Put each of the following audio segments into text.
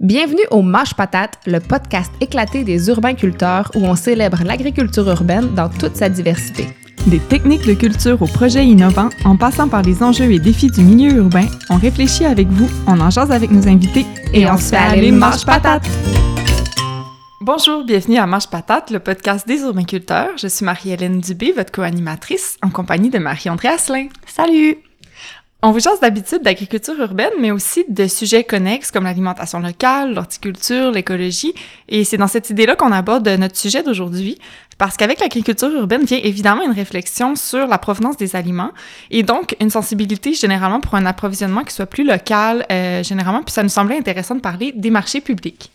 Bienvenue au Mâche Patate, le podcast éclaté des urbains-culteurs où on célèbre l'agriculture urbaine dans toute sa diversité. Des techniques de culture aux projets innovants, en passant par les enjeux et défis du milieu urbain, on réfléchit avec vous, on en jase avec nos invités et, on, se fait aller Marche Patate! Bonjour, bienvenue à Marche Patate, le podcast des urbains-culteurs. Je suis Marie-Hélène Dubé, votre co-animatrice, en compagnie de Marie-André Asselin. Salut! On vous jase d'habitude d'agriculture urbaine, mais aussi de sujets connexes comme l'alimentation locale, l'horticulture, l'écologie. Et c'est dans cette idée-là qu'on aborde notre sujet d'aujourd'hui, parce qu'avec l'agriculture urbaine vient évidemment une réflexion sur la provenance des aliments et donc une sensibilité généralement pour un approvisionnement qui soit plus local, euh, généralement. Puis ça nous semblait intéressant de parler des marchés publics.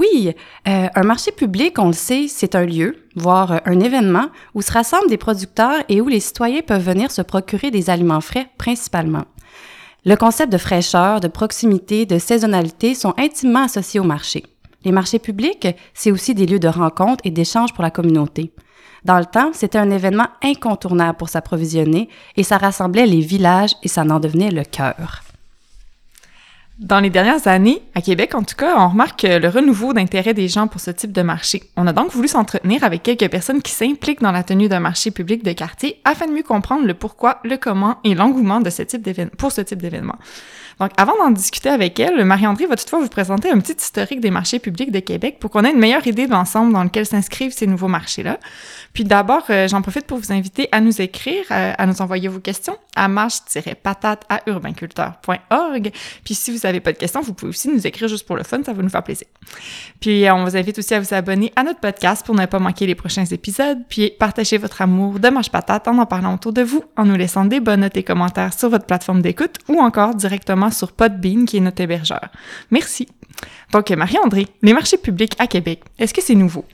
Oui, euh, un marché public, on le sait, c'est un lieu, voire euh, un événement, où se rassemblent des producteurs et où les citoyens peuvent venir se procurer des aliments frais principalement. Le concept de fraîcheur, de proximité, de saisonnalité sont intimement associés au marché. Les marchés publics, c'est aussi des lieux de rencontre et d'échange pour la communauté. Dans le temps, c'était un événement incontournable pour s'approvisionner et ça rassemblait les villages et ça en devenait le cœur. Dans les dernières années, à Québec en tout cas, on remarque le renouveau d'intérêt des gens pour ce type de marché. On a donc voulu s'entretenir avec quelques personnes qui s'impliquent dans la tenue d'un marché public de quartier afin de mieux comprendre le pourquoi, le comment et l'engouement de ce type pour ce type d'événement. Donc, avant d'en discuter avec elle, Marie-André va toutefois vous présenter un petit historique des marchés publics de Québec pour qu'on ait une meilleure idée de l'ensemble dans lequel s'inscrivent ces nouveaux marchés-là. Puis d'abord, euh, j'en profite pour vous inviter à nous écrire, euh, à nous envoyer vos questions à marche-patate à urbainculteur.org. Puis si vous n'avez pas de questions, vous pouvez aussi nous écrire juste pour le fun, ça va nous faire plaisir. Puis on vous invite aussi à vous abonner à notre podcast pour ne pas manquer les prochains épisodes, puis partager votre amour de Marche Patate en en parlant autour de vous, en nous laissant des bonnes notes et commentaires sur votre plateforme d'écoute ou encore directement sur Podbean qui est notre hébergeur. Merci. Donc Marie-André, les marchés publics à Québec, est-ce que c'est nouveau?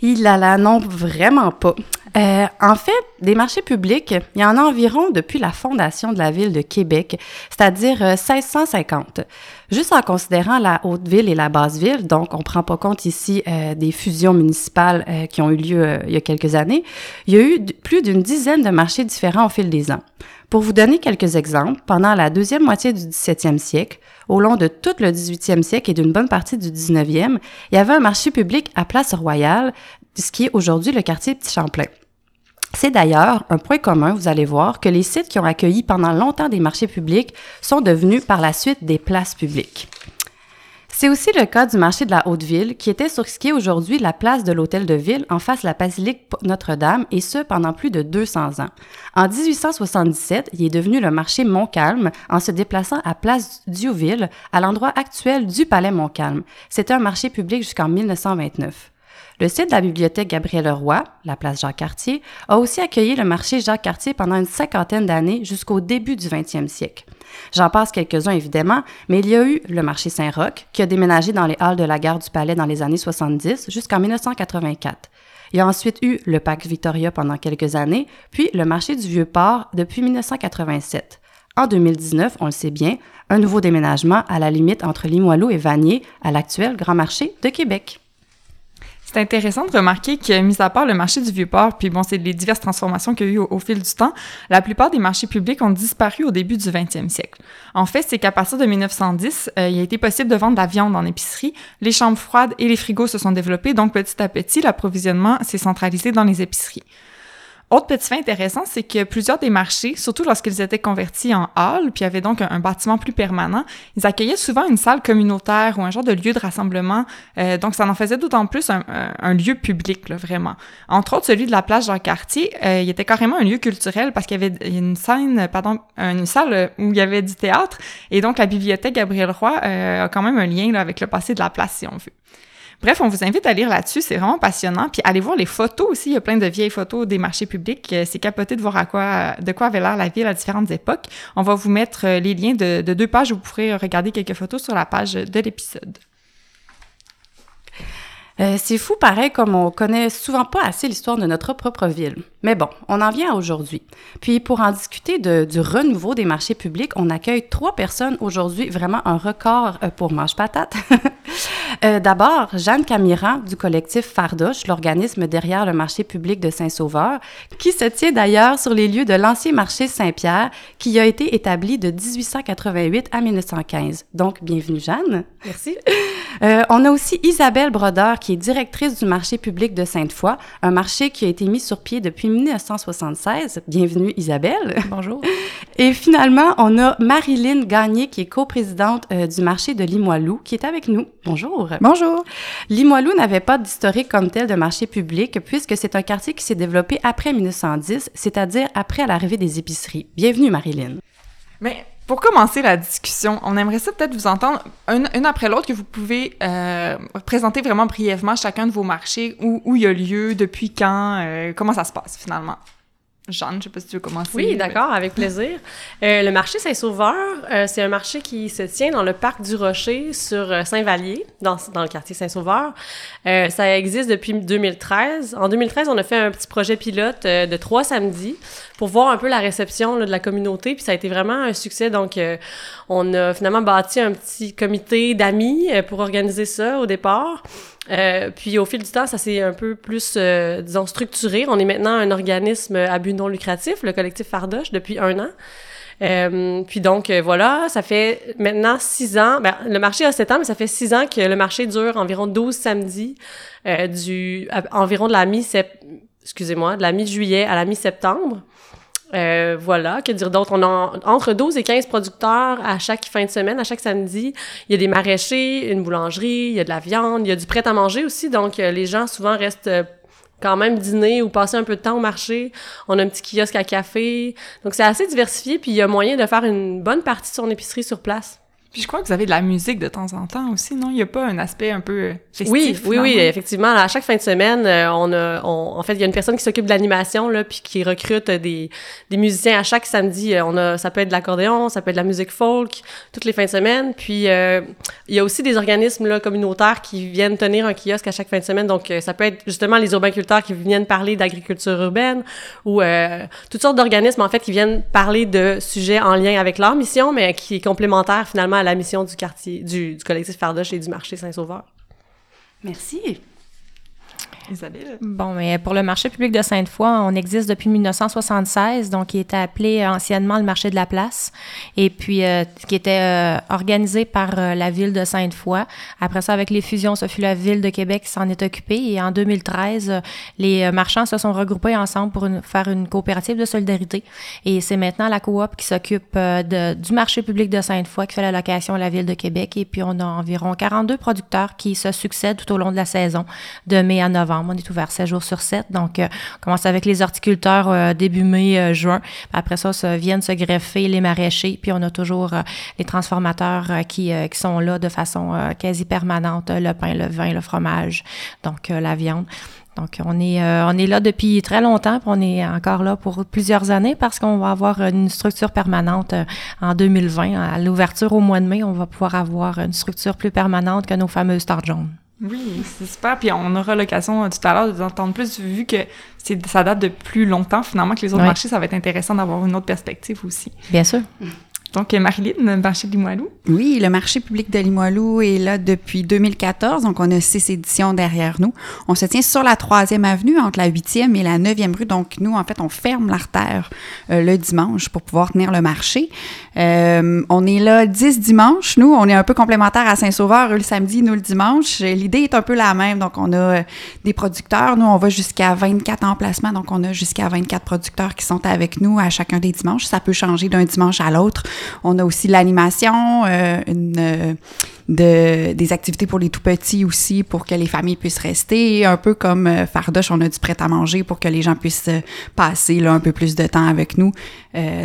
Il a la non, vraiment pas. Euh, en fait, des marchés publics, il y en a environ depuis la fondation de la ville de Québec, c'est-à-dire 1650. Euh, Juste en considérant la haute ville et la basse ville, donc on prend pas compte ici euh, des fusions municipales qui ont eu lieu il y a quelques années, il y a eu plus d'une dizaine de marchés différents au fil des ans. Pour vous donner quelques exemples, pendant la deuxième moitié du 17e siècle, au long de tout le 18e siècle et d'une bonne partie du 19e, il y avait un marché public à Place Royale, ce qui est aujourd'hui le quartier Petit Champlain. C'est d'ailleurs un point commun, vous allez voir, que les sites qui ont accueilli pendant longtemps des marchés publics sont devenus par la suite des places publiques. C'est aussi le cas du marché de la Haute-Ville, qui était sur ce qui est aujourd'hui la place de l'Hôtel de Ville en face de la basilique Notre-Dame, et ce pendant plus de 200 ans. En 1877, il est devenu le marché Montcalm en se déplaçant à Place Diouville, à l'endroit actuel du Palais Montcalm. C'était un marché public jusqu'en 1929. Le site de la bibliothèque Gabriel Roy, la place Jacques-Cartier, a aussi accueilli le marché Jacques-Cartier pendant une cinquantaine d'années jusqu'au début du 20e siècle. J'en passe quelques-uns évidemment, mais il y a eu le marché Saint-Roch qui a déménagé dans les halles de la gare du Palais dans les années 70 jusqu'en 1984. Il y a ensuite eu le Parc Victoria pendant quelques années, puis le marché du Vieux-Port depuis 1987. En 2019, on le sait bien, un nouveau déménagement à la limite entre Limoilou et Vanier à l'actuel Grand Marché de Québec. C'est intéressant de remarquer que, mis à part le marché du Vieux-Port, puis bon, c'est les diverses transformations qu'il y a eu au, fil du temps, la plupart des marchés publics ont disparu au début du 20e siècle. En fait, c'est qu'à partir de 1910, euh, il a été possible de vendre de la viande en épicerie, les chambres froides et les frigos se sont développés, donc petit à petit, l'approvisionnement s'est centralisé dans les épiceries. Autre petit fait intéressant, c'est que plusieurs des marchés, surtout lorsqu'ils étaient convertis en halls, puis avaient donc un, bâtiment plus permanent, ils accueillaient souvent une salle communautaire ou un genre de lieu de rassemblement. Euh, donc, ça en faisait d'autant plus un, un, lieu public, là, vraiment. Entre autres, celui de la plage Jean-Cartier, euh, il était carrément un lieu culturel parce qu'il y avait une scène, pardon, une salle où il y avait du théâtre. Et donc, la bibliothèque Gabriel Roy euh, a quand même un lien là, avec le passé de la place, si on veut. Bref, on vous invite à lire là-dessus, c'est vraiment passionnant. Puis allez voir les photos aussi, il y a plein de vieilles photos des marchés publics. Euh, c'est capoté de voir à quoi, de quoi avait l'air la ville à différentes époques. On va vous mettre euh, les liens de, de deux pages où vous pourrez regarder quelques photos sur la page de l'épisode. Euh, c'est fou pareil comme on connaît souvent pas assez l'histoire de notre propre ville. Mais bon, on en vient à aujourd'hui. Puis pour en discuter de, du renouveau des marchés publics, on accueille trois personnes aujourd'hui, vraiment un record euh, pour Mange Patate. Euh, D'abord, Jeanne Camiran du collectif Fardoche, l'organisme derrière le marché public de Saint-Sauveur, qui se tient d'ailleurs sur les lieux de l'ancien marché Saint-Pierre, qui a été établi de 1888 à 1915. Donc, bienvenue Jeanne. Merci. Euh, on a aussi Isabelle Brodeur, qui est directrice du marché public de Sainte-Foy, un marché qui a été mis sur pied depuis 1976. Bienvenue Isabelle. Bonjour. Et finalement, on a Marilyn Gagné, qui est coprésidente euh, du marché de Limoilou, qui est avec nous. Bonjour. Bonjour. Limoilou n'avait pas d'historique comme tel de marché public, puisque c'est un quartier qui s'est développé après 1910, c'est-à-dire après l'arrivée des épiceries. Bienvenue Marilyn. Mais pour commencer la discussion, on aimerait ça peut-être vous entendre une, une après l'autre que vous pouvez euh, présenter vraiment brièvement chacun de vos marchés, où, où il y a lieu, depuis quand, euh, comment ça se passe finalement? Jeanne, je sais pas si tu veux commencer. Oui, d'accord, avec plaisir. Euh, le marché Saint-Sauveur, euh, c'est un marché qui se tient dans le parc du Rocher sur Saint-Vallier, dans, dans le quartier Saint-Sauveur. Euh, ça existe depuis 2013. En 2013, on a fait un petit projet pilote de trois samedis pour voir un peu la réception là, de la communauté, puis ça a été vraiment un succès. Donc, euh, on a finalement bâti un petit comité d'amis euh, pour organiser ça au départ. Euh, puis au fil du temps, ça s'est un peu plus, euh, disons, structuré. On est maintenant un organisme à but non lucratif, le collectif Fardoche, depuis un an. Euh, puis donc, euh, voilà, ça fait maintenant six ans. Ben, le marché a sept ans, mais ça fait six ans que le marché dure environ 12 samedis, euh, du, à- environ de la mi-sept, excusez-moi, de la mi-juillet à la mi-septembre. Euh, voilà, que dire d'autre? On a entre 12 et 15 producteurs à chaque fin de semaine, à chaque samedi. Il y a des maraîchers, une boulangerie, il y a de la viande, il y a du prêt-à-manger aussi. Donc, euh, les gens souvent restent euh, quand même dîner ou passer un peu de temps au marché. On a un petit kiosque à café. Donc, c'est assez diversifié, puis il y a moyen de faire une bonne partie de son épicerie sur place. Puis je crois que vous avez de la musique de temps en temps aussi, non? Il n'y a pas un aspect un peu euh, festif? Oui, oui, oui, effectivement. À chaque fin de semaine, euh, on a, on- en fait, il y a une personne qui s'occupe de l'animation là, puis qui recrute des, des musiciens à chaque samedi. Euh, On a, ça peut être de l'accordéon, ça peut être de la musique folk, toutes les fins de semaine. Puis euh, il y a aussi des organismes là, communautaires qui viennent tenir un kiosque à chaque fin de semaine. Donc ça peut être justement les urbainculteurs qui viennent parler d'agriculture urbaine ou euh, toutes sortes d'organismes en fait qui viennent parler de sujets en lien avec leur mission, mais qui est complémentaire finalement à la mission du quartier, du, du collectif Fardoche et du marché Saint-Sauveur. Merci. Bon, mais pour le marché public de Sainte-Foy, on existe depuis 1976, donc il était appelé euh, anciennement le marché de la place, et puis euh, qui était euh, organisé par euh, la ville de Sainte-Foy. Après ça, avec les fusions, ce fut la ville de Québec qui s'en est occupée, et en 2013, euh, les marchands se sont regroupés ensemble pour une- faire une coopérative de solidarité, et c'est maintenant la coop qui s'occupe de- du marché public de Sainte-Foy qui fait la location à la ville de Québec, et puis on a environ 42 producteurs qui se succèdent tout au long de la saison, de mai à novembre. On est ouvert 7 jours sur 7. Donc, euh, on commence avec les horticulteurs euh, début mai, euh, juin. Après ça, viennent se greffer les maraîchers. Puis on a toujours les transformateurs qui, sont là de façon quasi permanente. Le pain, le vin, le fromage, donc la viande. Donc, on est, on est là depuis très longtemps, on est encore là pour plusieurs années parce qu'on va avoir une structure permanente en 2020. À l'ouverture au mois de mai, on va pouvoir avoir une structure plus permanente que nos fameuses tartes jaunes. Oui, c'est super. Puis on aura l'occasion euh, tout à l'heure d'entendre plus, vu que c'est, ça date de plus longtemps finalement que les autres marchés. Ça va être intéressant d'avoir une autre perspective aussi. Bien sûr. Donc, euh, Marilyn, le marché de Limoilou. Oui, le marché public de Limoilou est là depuis 2014, donc on a six éditions derrière nous. On se tient sur la troisième avenue, entre la huitième et la neuvième rue. Donc nous, en fait, on ferme l'artère euh, le dimanche pour pouvoir tenir le marché. Euh, on est là 10 dimanches. Nous, on est un peu complémentaire à Saint-Sauveur, eux le samedi, nous le dimanche. Euh, L'idée est un peu la même. Donc on a euh, des producteurs. Nous, on va jusqu'à 24 emplacements. Donc on a jusqu'à 24 producteurs qui sont avec nous à chacun des dimanches. Ça peut changer d'un dimanche à l'autre. On a aussi l'animation, euh, euh, de, des activités pour les tout petits aussi, pour que les familles puissent rester. Un peu comme euh, Fardoche, on a du prêt à manger pour que les gens puissent passer là, un peu plus de temps avec nous.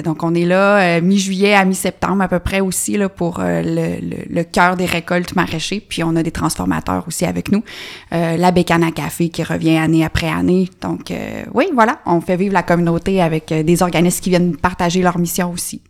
Donc, on est là mi-juillet à mi-septembre à peu près aussi là, pour le, cœur des récoltes maraîchers. Puis, on a des transformateurs aussi avec nous. La bécane à café qui revient année après année. Donc, oui, voilà, on fait vivre la communauté avec des organismes qui viennent partager leur mission aussi.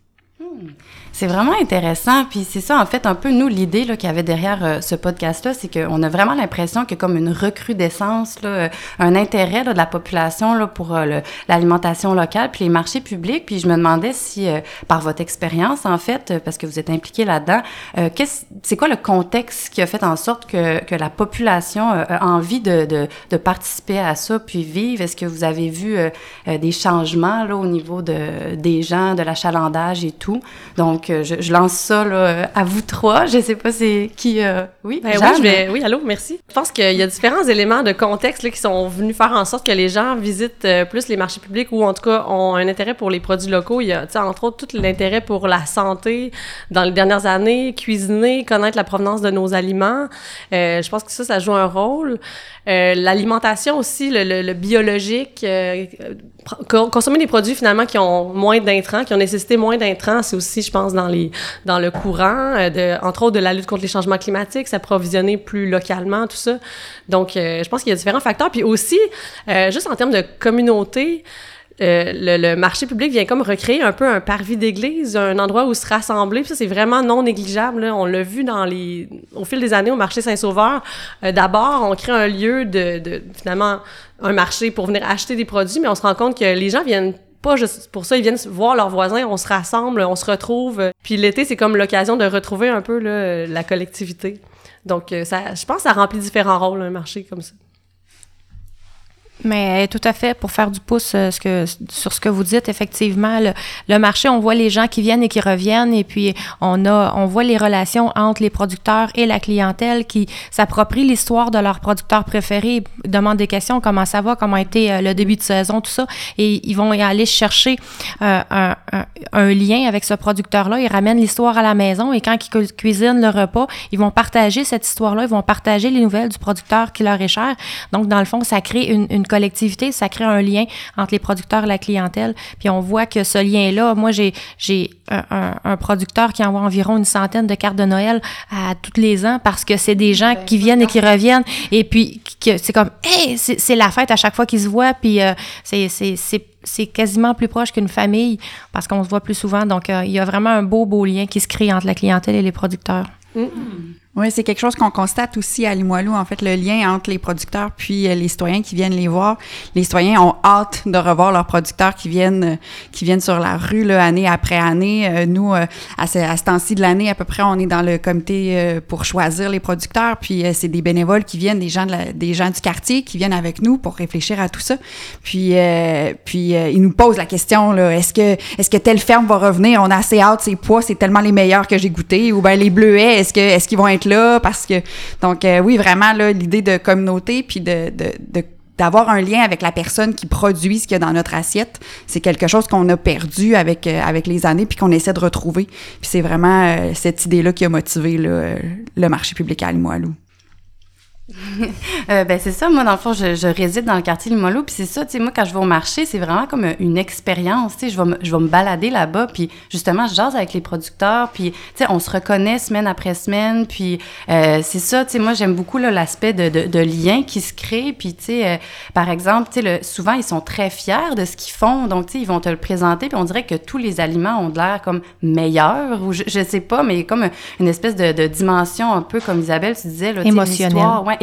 嗯 C'est vraiment intéressant. Puis c'est ça, en fait, un peu, nous, l'idée qu'il y avait derrière euh, ce podcast-là, c'est qu'on a vraiment l'impression que comme une recrudescence, là, euh, un intérêt là, de la population là, pour euh, l'alimentation locale, puis les marchés publics. Puis je me demandais si, par votre expérience, en fait, parce que vous êtes impliqué là-dedans, c'est quoi le contexte qui a fait en sorte que, que la population a envie de, de, de, participer à ça, puis vivre? Est-ce que vous avez vu des changements là, au niveau de, des gens, de l'achalandage et tout? Donc, donc, je, lance ça là, à vous trois. Je sais pas c'est qui. Euh, oui, ben oui, je vais, oui, allô, merci. Je pense qu'il y a différents éléments de contexte là, qui sont venus faire en sorte que les gens visitent euh, plus les marchés publics ou en tout cas ont un intérêt pour les produits locaux. Il y a, entre autres, tout l'intérêt pour la santé dans les dernières années, cuisiner, connaître la provenance de nos aliments. Euh, je pense que ça, ça joue un rôle. Euh, l'alimentation aussi, le, le, le biologique, euh, consommer des produits finalement qui ont moins d'intrants, qui ont nécessité moins d'intrants, c'est aussi, je pense, dans les dans le courant, euh, entre autres de la lutte contre les changements climatiques, s'approvisionner plus localement, tout ça. Donc, je pense qu'il y a différents facteurs. Puis aussi, juste en termes de communauté, euh, le, marché public vient comme recréer un peu un parvis d'église, un endroit où se rassembler. Puis ça, c'est vraiment non négligeable. On l'a vu dans les, au fil des années au marché Saint-Sauveur. Euh, d'abord, on crée un lieu de, finalement, un marché pour venir acheter des produits, mais on se rend compte que les gens viennent pas juste pour ça, ils viennent voir leurs voisins, on se rassemble, on se retrouve. Puis l'été, c'est comme l'occasion de retrouver un peu la collectivité. Donc, euh, ça, je pense que ça remplit différents rôles, un marché comme ça. Mais tout à fait, pour faire du pouce euh, sur ce que vous dites, effectivement, le, marché, on voit les gens qui viennent et qui reviennent, et puis on a, on voit les relations entre les producteurs et la clientèle qui s'approprient l'histoire de leur producteur préféré, demandent des questions, comment ça va, comment a été euh, le début de saison, tout ça, et ils vont aller chercher euh, un, lien avec ce producteur-là, ils ramènent l'histoire à la maison, et quand ils cuisinent le repas, ils vont partager cette histoire-là, ils vont partager les nouvelles du producteur qui leur est cher. Donc, dans le fond, ça crée une collectivité, ça crée un lien entre les producteurs et la clientèle. Puis on voit que ce lien-là, moi, j'ai, j'ai un, un, producteur qui envoie environ une centaine de cartes de Noël à tous les ans parce que c'est des gens qui viennent et qui reviennent. Et puis, que c'est comme, hey, c'est, la fête à chaque fois qu'ils se voient. Puis euh, c'est, c'est, c'est c'est quasiment plus proche qu'une famille parce qu'on se voit plus souvent. Donc, euh, il y a vraiment un beau, beau lien qui se crée entre la clientèle et les producteurs. Mm. Oui, c'est quelque chose qu'on constate aussi à Limoilou, en fait, le lien entre les producteurs puis euh, les citoyens qui viennent les voir. Les citoyens ont hâte de revoir leurs producteurs qui viennent euh, qui viennent sur la rue là, année après année. Euh, nous, à ce, à ce temps-ci de l'année, à peu près, on est dans le comité pour choisir les producteurs. Puis c'est des bénévoles qui viennent, des gens, de la, des gens du quartier qui viennent avec nous pour réfléchir à tout ça. Puis, puis ils nous posent la question, là, est-ce que, est-ce que telle ferme va revenir? On a assez hâte, ces pois, c'est tellement les meilleurs que j'ai goûté. Ou bien les bleuets, est-ce que, est-ce qu'ils vont être là parce que donc euh, oui vraiment là l'idée de communauté puis de, d'avoir un lien avec la personne qui produit ce qu'il y a dans notre assiette, c'est quelque chose qu'on a perdu avec euh, avec les années puis qu'on essaie de retrouver. Puis c'est vraiment euh, cette idée-là qui a motivé le marché public à Limoilou. euh, ben c'est ça, moi dans le fond, je, je réside dans le quartier Limolo, puis c'est ça, tu sais, moi quand je vais au marché, c'est vraiment comme une expérience, tu sais, je vais me, je vais me balader là-bas, puis justement, je jase avec les producteurs, puis tu sais, on se reconnaît semaine après semaine, puis euh, c'est ça, tu sais, moi j'aime beaucoup l'aspect de, de, de, lien qui se crée, puis tu sais, euh, par exemple, tu sais, souvent ils sont très fiers de ce qu'ils font, donc tu sais, ils vont te le présenter, puis on dirait que tous les aliments ont de l'air comme meilleurs, ou je, je sais pas, mais comme une espèce de, de dimension un peu comme Isabelle, tu disais, là,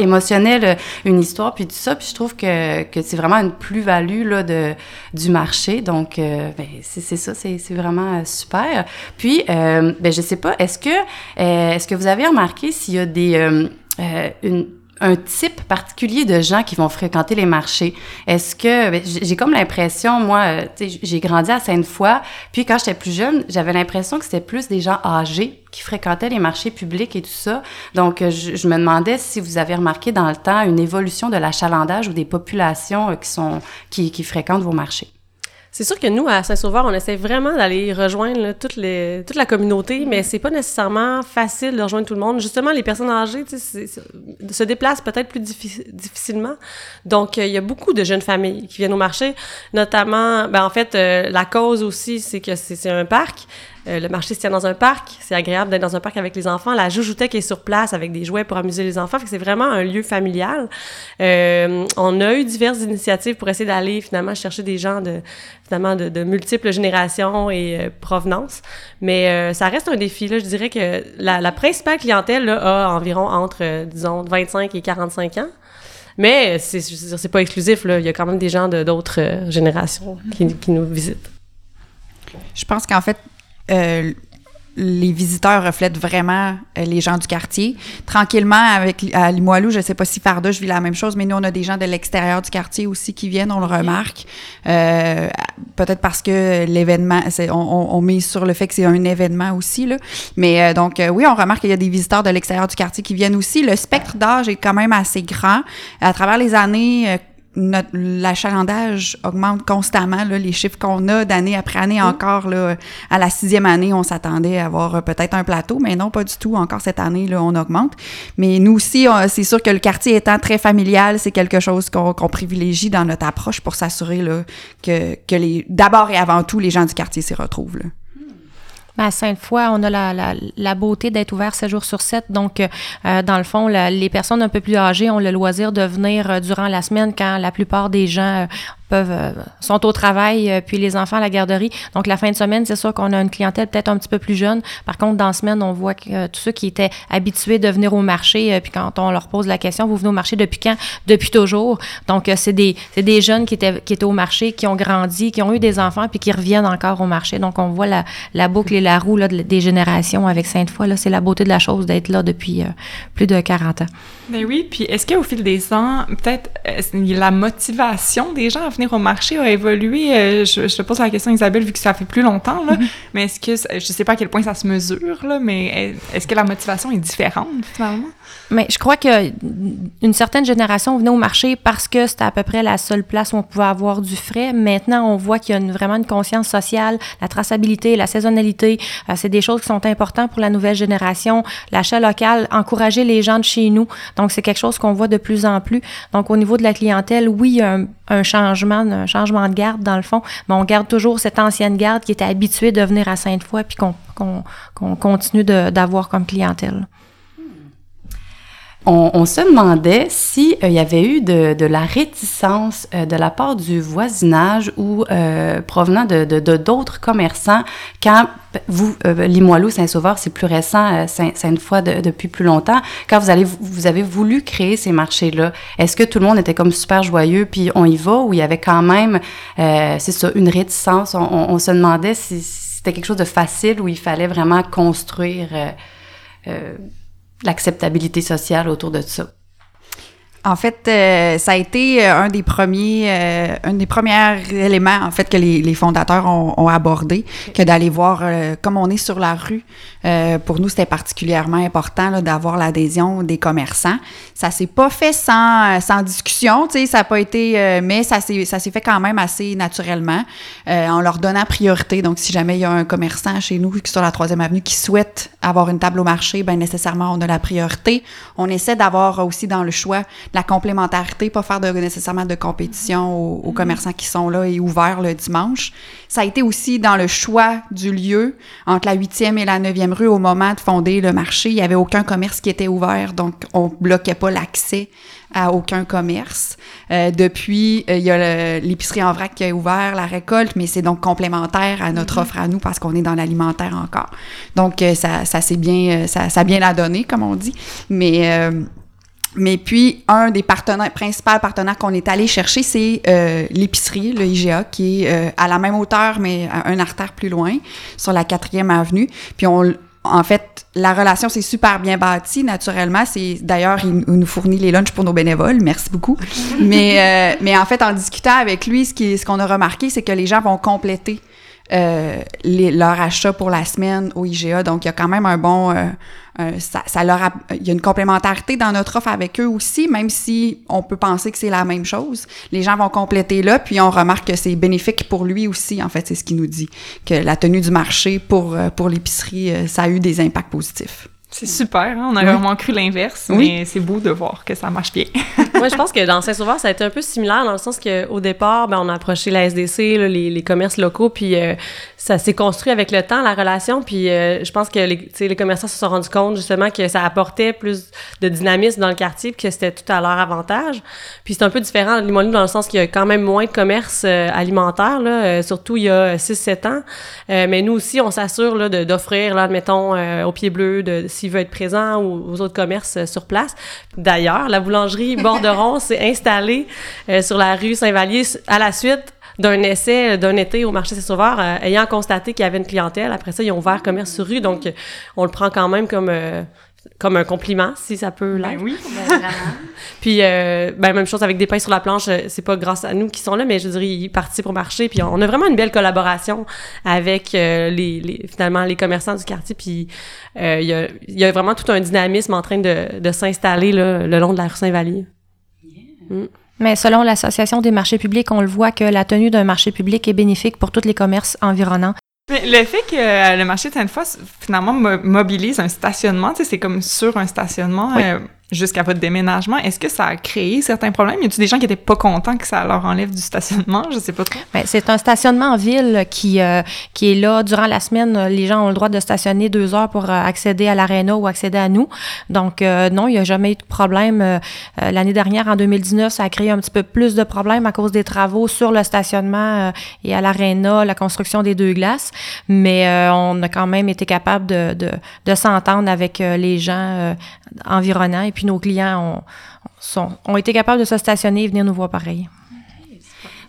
émotionnelle émotionnel, euh, une histoire, puis tout ça. Puis je trouve que, que c'est vraiment une plus-value là, de, du marché. Donc, euh, ben, c'est ça, c'est vraiment euh, super. Puis, euh, ben, je sais pas, est-ce que, est-ce que vous avez remarqué s'il y a des... une un type particulier de gens qui vont fréquenter les marchés. Est-ce que ben, j'ai comme l'impression, moi, euh, j'ai grandi à Sainte-Foy, puis quand j'étais plus jeune, j'avais l'impression que c'était plus des gens âgés qui fréquentaient les marchés publics et tout ça. Donc, euh, je, me demandais si vous avez remarqué dans le temps une évolution de l'achalandage ou des populations euh, qui sont qui, qui fréquentent vos marchés. C'est sûr que nous, à Saint-Sauveur, on essaie vraiment d'aller rejoindre toute, les, toute la communauté, mais c'est pas nécessairement facile de rejoindre tout le monde. Justement, les personnes âgées se déplacent peut-être plus difficilement. Donc, euh, il y a beaucoup de jeunes familles qui viennent au marché, notamment, ben, en fait, euh, la cause aussi, c'est que c'est un parc. Euh, le marché se tient dans un parc. C'est agréable d'être dans un parc avec les enfants. La joujoutec est sur place avec des jouets pour amuser les enfants. C'est vraiment un lieu familial. Euh, on a eu diverses initiatives pour essayer d'aller finalement chercher des gens de finalement de, multiples générations et euh, provenances. Mais ça reste un défi. Là. Je dirais que la, principale clientèle là, a environ entre, disons, 25 et 45 ans. Mais c'est c'est pas exclusif. Là. Il y a quand même des gens de d'autres générations qui nous visitent. Je pense qu'en fait, euh, les visiteurs reflètent vraiment euh, les gens du quartier. Tranquillement, avec à Limoilou, je ne sais pas si Farda, je vis la même chose, mais nous, on a des gens de l'extérieur du quartier aussi qui viennent, on le remarque. Euh, Peut-être parce que l'événement, on, on, mise sur le fait que c'est un événement aussi. Là. Mais donc, oui, on remarque qu'il y a des visiteurs de l'extérieur du quartier qui viennent aussi. Le spectre d'âge est quand même assez grand. À travers les années, notre, l'achalandage augmente constamment. Là, les chiffres qu'on a d'année après année encore, là, à la sixième année, on s'attendait à avoir euh, peut-être un plateau, mais non, pas du tout. Encore cette année, là, on augmente. Mais nous aussi, on- c'est sûr que le quartier étant très familial, c'est quelque chose qu'on qu'on privilégie dans notre approche pour s'assurer là, que, que les, d'abord et avant tout, les gens du quartier s'y retrouvent. Là. À Sainte-Foy, on a la, la, beauté d'être ouvert 7 jours sur 7. Donc, euh, dans le fond, les personnes un peu plus âgées ont le loisir de venir euh, durant la semaine quand la plupart des gens euh, euh, sont au travail, euh, puis les enfants à la garderie. Donc, la fin de semaine, c'est sûr qu'on a une clientèle peut-être un petit peu plus jeune. Par contre, dans la semaine, on voit que euh, tous ceux qui étaient habitués de venir au marché, puis quand on leur pose la question, vous venez au marché depuis quand? Depuis toujours. Donc, c'est des, des jeunes qui étaient, qui étaient au marché, qui ont grandi, qui ont eu des enfants, puis qui reviennent encore au marché. Donc, on voit la, la boucle et la roue là, de- des générations avec Sainte-Foy. C'est la beauté de la chose d'être là depuis plus de 40 ans. Ben oui, puis est-ce qu'au fil des ans, peut-être la motivation des gens à venir au marché a évolué? Euh, je, je te pose la question, Isabelle, vu que ça fait plus longtemps, là, mais est-ce que, je sais pas à quel point ça se mesure, là, mais est- est-ce que la motivation est différente, finalement? Mais je crois que une certaine génération venait au marché parce que c'était à peu près la seule place où on pouvait avoir du frais. Maintenant, on voit qu'il y a une- vraiment une conscience sociale, la traçabilité, la saisonnalité. euh, c'est des choses qui sont importantes pour la nouvelle génération. L'achat local, encourager les gens de chez nous. Donc, c'est quelque chose qu'on voit de plus en plus. Donc, au niveau de la clientèle, oui, il y a un, un changement, un changement de garde dans le fond, mais on garde toujours cette ancienne garde qui était habituée de venir à Sainte-Foy puis qu'on continue d'avoir comme clientèle. On, on se demandait s'il y avait eu de, de la réticence euh, de la part du voisinage ou euh, provenant de d'autres commerçants quand vous, euh, Limoilou, Saint-Sauveur, c'est plus récent, euh, Saint- Sainte-Foy de- depuis plus longtemps, quand vous, allez, vous avez voulu créer ces marchés-là, est-ce que tout le monde était comme super joyeux puis on y va ou il y avait quand même, euh, c'est ça, une réticence? On, on- on se demandait si, si c'était quelque chose de facile ou il fallait vraiment construire... l'acceptabilité sociale autour de ça. En fait, euh, ça a été euh, un des premiers, euh, un des premiers éléments en fait que les, les fondateurs ont, ont abordé, que d'aller voir, euh, comme on est sur la rue, euh, pour nous c'était particulièrement important d'avoir l'adhésion des commerçants. Ça s'est pas fait sans, sans discussion, tu sais, ça a pas été, euh, mais ça s'est, ça s'est fait quand même assez naturellement, euh, en leur donnant priorité. Donc, si jamais il y a un commerçant chez nous qui est sur la troisième avenue qui souhaite avoir une table au marché, ben nécessairement on a la priorité. On essaie d'avoir aussi dans le choix la complémentarité, pas faire de, nécessairement de compétition aux, aux commerçants qui sont là et ouverts le dimanche. Ça a été aussi dans le choix du lieu, entre la 8e et la 9e rue, au moment de fonder le marché, il y avait aucun commerce qui était ouvert, donc on bloquait pas l'accès à aucun commerce. Euh, depuis, euh, il y a l'épicerie en vrac qui a ouvert la récolte, mais c'est donc complémentaire à notre offre à nous parce qu'on est dans l'alimentaire encore. Donc, euh, ça, ça s'est bien, euh, ça, ça a bien la donné, comme on dit. Mais euh, mais puis, un des partenaires, principaux partenaires qu'on est allé chercher, c'est euh, l'épicerie, le IGA, qui est euh, à la même hauteur, mais à un artère plus loin, sur la quatrième avenue. Puis, on, en fait, la relation s'est super bien bâtie, naturellement. C'est D'ailleurs, il, il nous fournit les lunchs pour nos bénévoles. Merci beaucoup. mais, euh, mais en fait, en discutant avec lui, ce qu'on ce qu'on a remarqué, c'est que les gens vont compléter euh, les, leur achat pour la semaine au IGA. Donc, il y a quand même un bon... euh, euh, ça, ça leur a- il y a une complémentarité dans notre offre avec eux aussi, même si on peut penser que c'est la même chose. Les gens vont compléter là, puis on remarque que c'est bénéfique pour lui aussi. En fait, c'est ce qu'il nous dit, que la tenue du marché pour, euh, pour l'épicerie, euh, ça a eu des impacts positifs. C'est super, hein? on a vraiment cru l'inverse, mais c'est beau de voir que ça marche bien. Moi, je pense que dans Saint-Sauveur, ça a été un peu similaire dans le sens qu'au départ, ben, on a approché la SDC, là, les, les, commerces locaux, puis euh, ça s'est construit avec le temps, la relation, puis euh, je pense que les, les commerçants se sont rendus compte justement que ça apportait plus de dynamisme dans le quartier, que c'était tout à leur avantage. Puis c'est un peu différent de Limoilou dans le sens qu'il y a quand même moins de commerce euh, alimentaire, là, surtout il y a 6-7 ans. mais nous aussi, on s'assure d'offrir, là, admettons, au pied bleu, s'il veut être présent ou aux autres commerces euh, sur place. D'ailleurs, la boulangerie Borderon s'est installée euh, sur la rue Saint-Vallier à la suite d'un essai d'un été au marché Saint-Sauveur, euh, ayant constaté qu'il y avait une clientèle. Après ça, ils ont ouvert commerce sur rue, donc on le prend quand même comme comme un compliment, si ça peut ben l'être. oui, ben, puis, euh, ben, même chose avec des pains sur la planche, euh, c'est pas grâce à nous qui sont là, mais je dirais, ils participent au marché. Puis, on a vraiment une belle collaboration avec euh, les, les, finalement, les commerçants du quartier. Puis, euh, il y, a, y, a, vraiment tout un dynamisme en train de, de s'installer le long de la rue Saint-Vallier. Mm. Mais selon l'Association des marchés publics, on le voit que la tenue d'un marché public est bénéfique pour tous les commerces environnants. Mais le fait que euh, le marché de Sainte-Foy, finalement, mobilise un stationnement, tu sais, c'est comme sur un stationnement. Euh, jusqu'à votre déménagement, est-ce que ça a créé certains problèmes? Y a-t-il des gens qui étaient pas contents que ça leur enlève du stationnement? Je sais pas trop. Bien, c'est un stationnement en ville qui, euh, qui est là durant la semaine. Les gens ont le droit de stationner deux heures pour euh, accéder à l'aréna ou accéder à nous. Donc, euh, non, il n'y a jamais eu de problème. L'année dernière, en 2019, ça a créé un petit peu plus de problèmes à cause des travaux sur le stationnement et à l'aréna, la construction des deux glaces. Mais on a quand même été capable de, de, de s'entendre avec les gens environnants et puis nos clients ont, ont été capables de se stationner et venir nous voir pareil.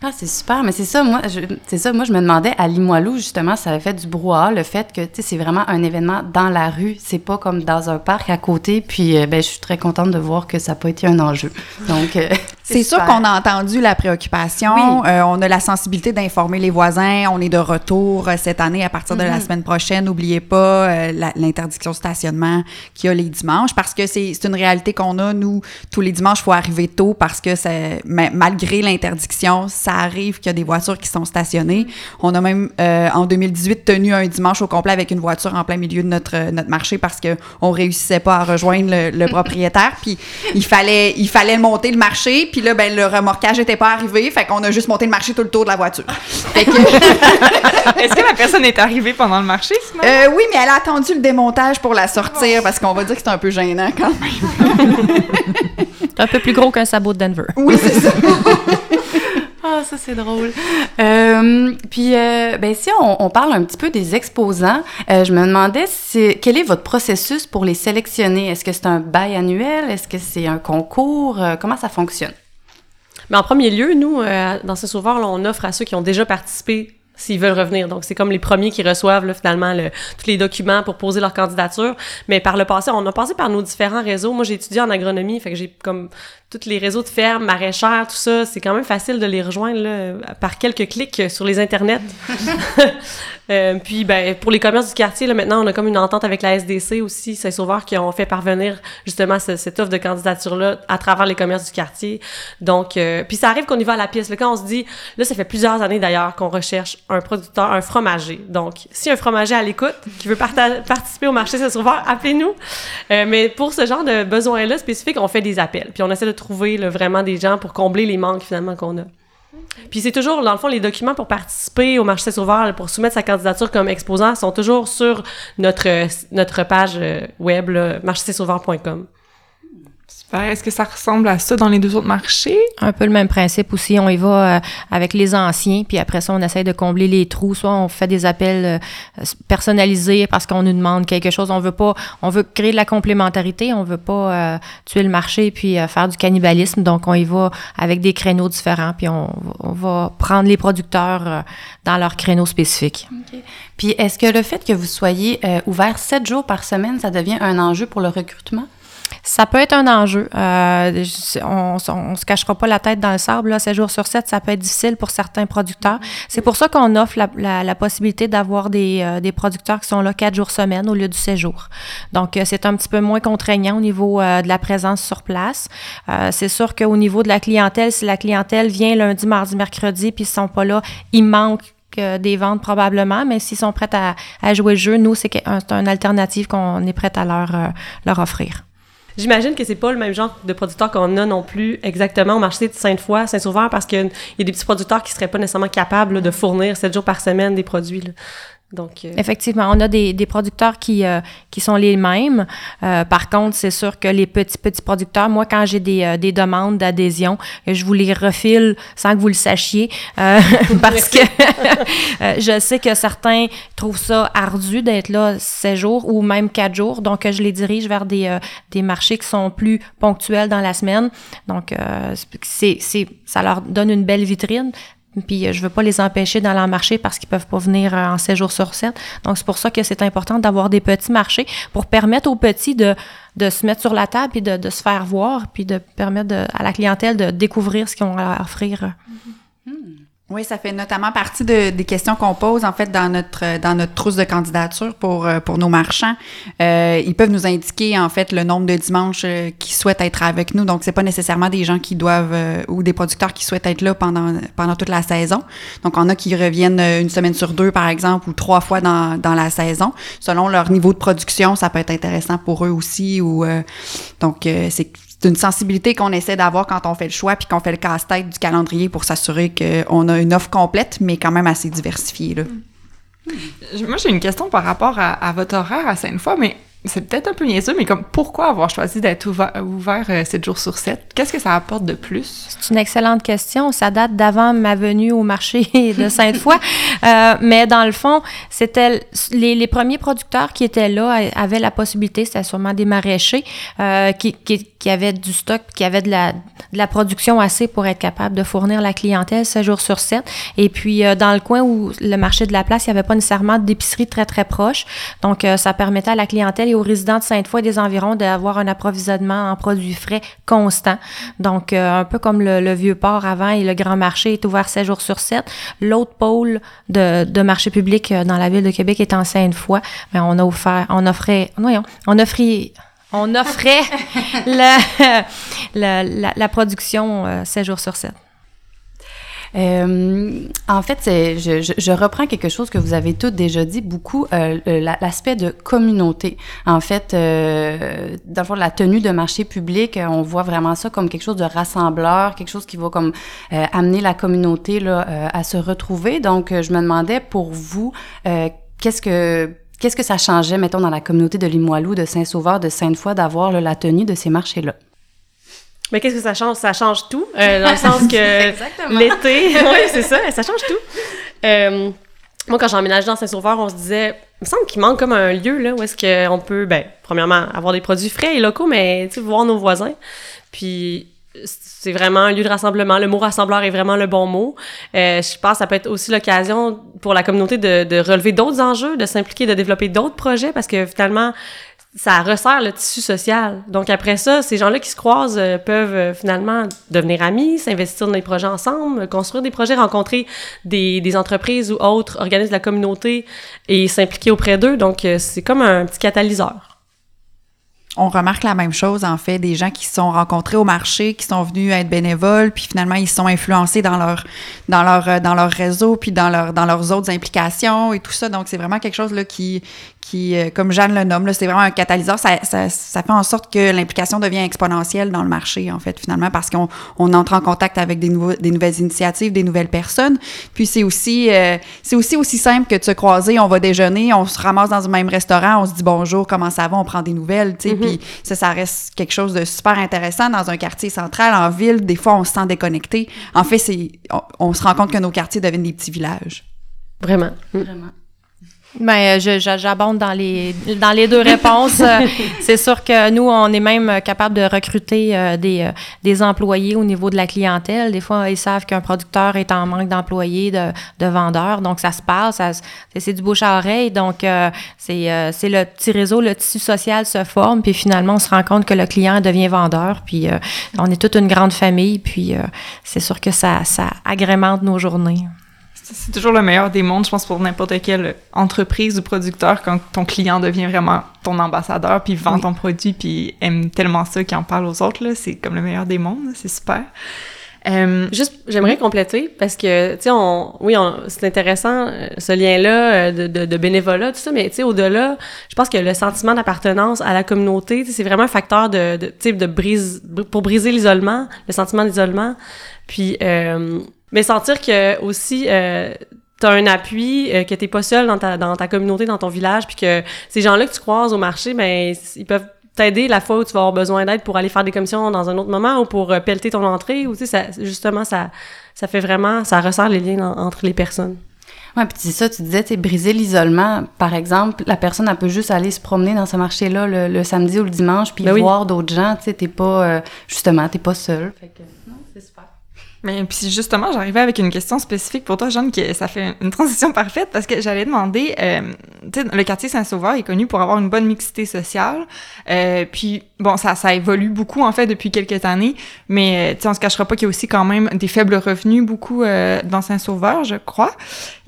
Ah, c'est super, mais c'est ça, moi, c'est ça, moi, je me demandais à Limoilou, justement, ça avait fait du brouhaha, le fait que, tu sais, c'est vraiment un événement dans la rue, c'est pas comme dans un parc à côté, puis, euh, ben, je suis très contente de voir que ça n'a pas été un enjeu. Donc, euh, c'est sûr qu'on a entendu la préoccupation, euh, on a la sensibilité d'informer les voisins, on est de retour cette année à partir de la mm-hmm. semaine prochaine, n'oubliez pas l'interdiction de stationnement qu'il y a les dimanches, parce que c'est une réalité qu'on a, nous, tous les dimanches, il faut arriver tôt, parce que malgré l'interdiction, ça arrive qu'il y a des voitures qui sont stationnées. On a même, euh, en 2018, tenu un dimanche au complet avec une voiture en plein milieu de notre, notre marché parce qu'on réussissait pas à rejoindre le, propriétaire. Puis il fallait, il fallait monter le marché. Puis là, ben, le remorquage n'était pas arrivé. Fait qu'on a juste monté le marché tout le tour de la voiture. Est-ce que la personne est arrivée pendant le marché, sinon? Euh, oui, mais elle a attendu le démontage pour la sortir parce qu'on va dire que c'est un peu gênant quand même. c'est un peu plus gros qu'un sabot de Denver. Oui, c'est ça. Ah, ça c'est drôle. Euh, puis, euh, ben si on, parle un petit peu des exposants, euh, je me demandais quel est votre processus pour les sélectionner? Est-ce que c'est un bail annuel? Est-ce que c'est un concours? Comment ça fonctionne? Mais en premier lieu, nous, dans ce sauveur, on offre à ceux qui ont déjà participé s'ils veulent revenir. Donc, c'est comme les premiers qui reçoivent là, finalement le, tous les documents pour poser leur candidature. Mais par le passé, on a passé par nos différents réseaux. Moi, j'ai étudié en agronomie, fait que j'ai comme tous les réseaux de fermes, maraîchères, tout ça. C'est quand même facile de les rejoindre là, par quelques clics sur les internets. Euh, puis, ben, pour les commerces du quartier, là, maintenant, on a comme une entente avec la SDC aussi, Saint-Sauveur, qui ont fait parvenir justement cette offre de candidature-là à travers les commerces du quartier. Donc, euh, puis ça arrive qu'on y va à la pièce. Là, quand on se dit, là, ça fait plusieurs années d'ailleurs qu'on recherche un producteur, un fromager. Donc, si un fromager à l'écoute qui veut participer au marché Saint-Sauveur, appelez-nous. Euh, mais pour ce genre de besoins-là spécifiques, on fait des appels. Puis on essaie de trouver vraiment des gens pour combler les manques finalement qu'on a. Puis c'est toujours, dans le fond, les documents pour participer au marché sauveur, pour soumettre sa candidature comme exposant, sont toujours sur notre, notre page euh, web, marchesauveur.com. Est-ce que ça ressemble à ça dans les deux autres marchés? Un peu le même principe aussi. On y va euh, avec les anciens, puis après ça, on essaie de combler les trous. Soit on fait des appels euh, personnalisés parce qu'on nous demande quelque chose. On veut pas, on veut créer de la complémentarité. On veut pas euh, tuer le marché puis faire du cannibalisme. Donc, on y va avec des créneaux différents, puis on, va prendre les producteurs dans leurs créneaux spécifiques. Puis, est-ce que le fait que vous soyez ouvert sept jours par semaine, ça devient un enjeu pour le recrutement? Ça peut être un enjeu. Euh, on, on, se cachera pas la tête dans le sable. Là, 7 jours sur 7, ça peut être difficile pour certains producteurs. C'est pour ça qu'on offre la, possibilité d'avoir des, euh, des, producteurs qui sont là 4 jours semaine au lieu du 7 jours. Donc, euh, c'est un petit peu moins contraignant au niveau de la présence sur place. c'est sûr qu'au niveau de la clientèle, si la clientèle vient lundi, mardi, mercredi, puis ils sont pas là, il manque que des ventes probablement, mais s'ils sont prêts à, jouer le jeu, nous, c'est un, une alternative qu'on est prêt à euh, leur offrir. J'imagine que c'est pas le même genre de producteur qu'on a non plus exactement au marché de Sainte-Foy, Saint-Sauveur, parce qu'il y a des petits producteurs qui seraient pas nécessairement capables de fournir 7 jours par semaine des produits. Donc, euh, Effectivement, on a des, des producteurs qui, euh, qui sont les mêmes. Euh, par contre, c'est sûr que les petits, petits producteurs, moi, quand j'ai des, euh, des demandes d'adhésion, je vous les refile sans que vous le sachiez euh, parce que euh, je sais que certains trouvent ça ardu d'être là 7 jours ou même 4 jours. Donc, je les dirige vers des, euh, des marchés qui sont plus ponctuels dans la semaine. Donc, euh, c'est, c'est, ça leur donne une belle vitrine. Puis euh, je veux pas les empêcher d'aller en marché parce qu'ils peuvent pas venir euh, en 7 jours sur 7. Donc c'est pour ça que c'est important d'avoir des petits marchés pour permettre aux petits de, de se mettre sur la table puis de, de se faire voir puis de permettre de- à la clientèle de découvrir ce qu'ils ont à offrir. Oui, ça fait notamment partie de- des questions qu'on pose en fait dans notre dans notre trousse de candidature pour euh, pour nos marchands. Euh, ils peuvent nous indiquer en fait le nombre de dimanches euh, qui souhaitent être avec nous. Donc c'est pas nécessairement des gens qui doivent euh, ou des producteurs qui souhaitent être là pendant pendant toute la saison. Donc on a qui reviennent une semaine sur deux par exemple ou trois fois dans dans la saison selon leur niveau de production. Ça peut être intéressant pour eux aussi ou euh, donc c'est c'est une sensibilité qu'on essaie d'avoir quand on fait le choix puis qu'on fait le casse-tête du calendrier pour s'assurer qu'on a une offre complète, mais quand même assez diversifiée. Là. Je- Moi, j'ai une question par rapport à, à votre horaire à Sainte-Foy, mais c'est peut-être un peu niaiseux, mais comme pourquoi avoir choisi d'être ouvert, ouvert euh, 7 jours sur 7? Qu'est-ce que ça apporte de plus? C'est une excellente question. Ça date d'avant ma venue au marché de Sainte-Foy. Euh, mais dans le fond, c'était les, les premiers producteurs qui étaient là a- avaient la possibilité, c'était sûrement des maraîchers, euh, qui, qui, qui avaient du stock, qui avaient de la, de la production assez pour être capable de fournir la clientèle 7 jours sur 7. Et puis, euh, dans le coin où le marché de la place, il n'y avait pas nécessairement d'épicerie très, très proche. Donc, euh, ça permettait à la clientèle et aux résidents de Sainte-Foy et des environs d'avoir un approvisionnement en produits frais constant. Donc, euh, un peu comme le, le vieux port avant et le grand marché est ouvert 7 jours sur 7. L'autre pôle de, de marché public euh, dans la ville de Québec est en Sainte-Foy. Mais on a offert, on offrait, voyons, on offrit, on offrait la, la, la, la production euh, 7 jours sur 7. Euh, en fait, je, je, je reprends quelque chose que vous avez toutes déjà dit, beaucoup, euh, la- l'aspect de communauté. En fait, euh, dans le fond, la tenue de marché public, euh, on voit vraiment ça comme quelque chose de rassembleur, quelque chose qui va comme euh, amener la communauté là, euh, à se retrouver. Donc, je me demandais pour vous, euh, qu'est-ce que Qu'est-ce que ça changeait, mettons, dans la communauté de Limoilou, de Saint-Sauveur, de Sainte-Foy, d'avoir la tenue de ces marchés-là? Mais qu'est-ce que ça change? Ça change tout, euh, dans le sens que l'été, oui, c'est ça, ça change tout. Euh, moi, quand j'ai emménagé dans Saint-Sauveur, on se disait, il me semble qu'il manque comme un lieu là, où est-ce qu'on peut, ben, premièrement, avoir des produits frais et locaux, mais voir nos voisins. Puis c'est vraiment un lieu de rassemblement. Le mot rassembleur est vraiment le bon mot. Euh, je pense que ça peut être aussi l'occasion pour la communauté de, de relever d'autres enjeux, de s'impliquer, de développer d'autres projets, parce que finalement, ça resserre le tissu social. Donc après ça, ces gens-là qui se croisent euh, peuvent euh, finalement devenir amis, s'investir dans des projets ensemble, construire des projets, rencontrer des, des entreprises ou autres organismes de la communauté et s'impliquer auprès d'eux. Donc euh, c'est comme un petit catalyseur. On remarque la même chose, en fait, des gens qui se sont rencontrés au marché, qui sont venus être bénévoles, puis finalement, ils sont influencés dans leur, dans leur, euh, dans leur réseau, puis dans, dans leurs autres implications et tout ça. Donc, c'est vraiment quelque chose là, qui, qui euh, comme Jeanne le nomme, c'est vraiment un catalyseur. Ça, ça, ça fait en sorte que l'implication devient exponentielle dans le marché, en fait, finalement, parce qu'on on entre en contact avec des, nouveaux, des nouvelles initiatives, des nouvelles personnes. Puis c'est aussi, euh, c'est aussi aussi simple que de se croiser, on va déjeuner, on se ramasse dans un même restaurant, on se dit bonjour, comment ça va, on prend des nouvelles, tu sais. Puis ça, ça reste quelque chose de super intéressant dans un quartier central, en ville. Des fois, on se sent déconnecté. En fait, c'est, on, on se rend compte que nos quartiers deviennent des petits villages. Vraiment. Mm. Vraiment. Ben, je- je- j'abonde dans les, dans les deux réponses. Euh, c'est sûr que nous, on est même capable de recruter euh, des, euh, des employés au niveau de la clientèle. Des fois, ils savent qu'un producteur est en manque d'employés, de, de vendeurs. Donc, ça se parle, ça, se- c'est, du bouche à oreille. Donc, euh, c'est, euh, c'est le petit réseau, le tissu social se forme. Puis finalement, on se rend compte que le client devient vendeur. Puis euh, on est toute une grande famille. Puis euh, c'est sûr que ça, ça agrémente nos journées. C'est toujours le meilleur des mondes, je pense, pour n'importe quelle entreprise ou producteur quand ton client devient vraiment ton ambassadeur, puis vend ton produit, puis aime tellement ça qu'il en parle aux autres. là. C'est comme le meilleur des mondes, c'est super. Euh, Juste, j'aimerais compléter parce que, tu sais, on, oui, on, c'est intéressant euh, ce lien-là euh, de, de, de bénévolat, tout ça, mais tu sais, au-delà, je pense que le sentiment d'appartenance à la communauté, c'est vraiment un facteur de, de de brise, pour briser l'isolement, le sentiment d'isolement, puis, euh, mais sentir que aussi, euh, t'as un appui, euh, que t'es pas seul dans ta, dans ta communauté, dans ton village, puis que ces gens-là que tu croises au marché, ben, ils peuvent t'aider la fois où tu vas avoir besoin d'aide pour aller faire des commissions dans un autre moment ou pour euh, pelleter ton entrée ou tu sais ça justement ça ça fait vraiment ça resserre les liens en- entre les personnes. Ouais, puis c'est ça, tu disais, tu briser l'isolement. Par exemple, la personne, elle peut juste aller se promener dans ce marché-là le, le samedi ou le dimanche, puis Ben oui. voir d'autres gens, tu sais, t'es pas, euh, justement, t'es pas seul. Fait que, non. Mais puis justement, j'arrivais avec une question spécifique pour toi, Jeanne, que ça fait une transition parfaite parce que j'allais demander, euh, tu sais, le quartier Saint-Sauveur est connu pour avoir une bonne mixité sociale. Euh, puis bon, ça, ça évolue beaucoup en fait depuis quelques années, mais euh, tu sais, on se cachera pas qu'il y a aussi quand même des faibles revenus beaucoup euh, dans Saint-Sauveur, je crois.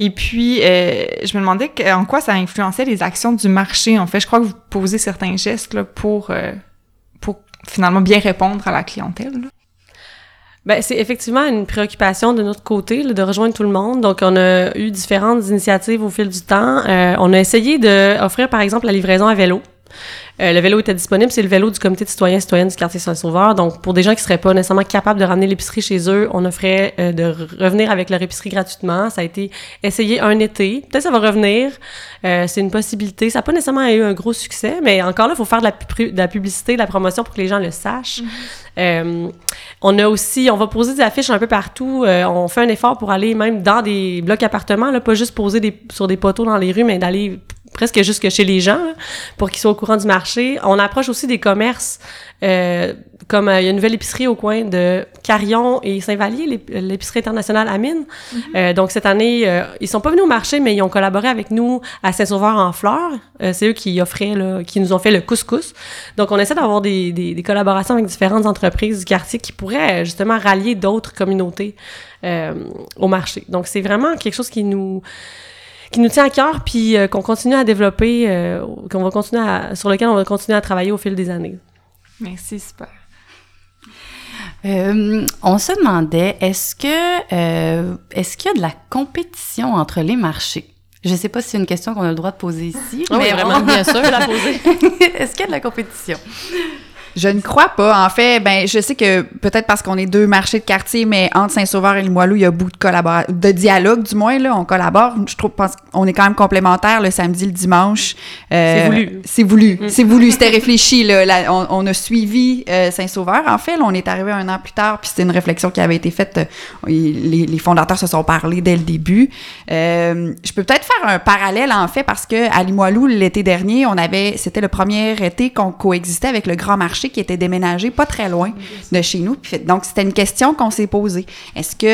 Et puis, euh, je me demandais en quoi ça influençait les actions du marché. En fait, je crois que vous posez certains gestes là, pour euh, pour finalement bien répondre à la clientèle. là. Ben, c'est effectivement une préoccupation de notre côté là, de rejoindre tout le monde. Donc, on a eu différentes initiatives au fil du temps. Euh, on a essayé d'offrir, par exemple, la livraison à vélo. Euh, le vélo était disponible, c'est le vélo du comité de citoyens et citoyennes du quartier Saint-Sauveur. Donc, pour des gens qui seraient pas nécessairement capables de ramener l'épicerie chez eux, on offrait euh, de re- revenir avec leur épicerie gratuitement. Ça a été essayé un été. Peut-être ça va revenir. Euh, c'est une possibilité. Ça n'a pas nécessairement eu un gros succès, mais encore là, il faut faire de la, pu- de la publicité, de la promotion pour que les gens le sachent. Euh, on a aussi, on va poser des affiches un peu partout. On fait un effort pour aller même dans des blocs appartements, là, pas juste poser des, sur des poteaux dans les rues, mais d'aller presque jusque chez les gens là, pour qu'ils soient au courant du marché. On approche aussi des commerces, euh, comme euh, il y a une nouvelle épicerie au coin de Carillon et Saint-Vallier, l'ép- l'épicerie internationale à Mine. Euh, donc cette année, euh, ils sont pas venus au marché, mais ils ont collaboré avec nous à Saint-Sauveur en fleurs. Euh, c'est eux qui offraient, là, qui nous ont fait le couscous. Donc on essaie d'avoir des, des, des collaborations avec différentes entreprises du quartier qui pourraient euh, justement rallier d'autres communautés euh, au marché. Donc c'est vraiment quelque chose qui nous qui nous tient à cœur, puis euh, qu'on continue à développer, euh, qu'on va continuer à, sur lequel on va continuer à travailler au fil des années. Merci, super. Euh, on se demandait, est-ce que, euh, est-ce qu'il y a de la compétition entre les marchés? Je sais pas si c'est une question qu'on a le droit de poser ici, oui, mais vraiment, bien sûr. la poser. est-ce qu'il y a de la compétition? Je ne crois pas. En fait, ben, je sais que peut-être parce qu'on est deux marchés de quartier, mais entre Saint-Sauveur et le Moilou, il y a beaucoup de collaboration, de dialogue, du moins, là. On collabore. Je trouve, pense qu'on est quand même complémentaires le samedi, le dimanche. Euh, C'est voulu. C'est voulu. C'est voulu. C'était réfléchi, là. On, on a suivi euh, Saint-Sauveur. En fait, là, on est arrivé un an plus tard, puis c'était une réflexion qui avait été faite. euh, les, les fondateurs se sont parlé dès le début. Euh, je peux peut-être faire un parallèle, en fait, parce que à Limoilou, l'été dernier, on avait, c'était le premier été qu'on coexistait avec le grand marché qui était déménagé pas très loin de chez nous. Donc, c'était une question qu'on s'est posée. Est-ce que,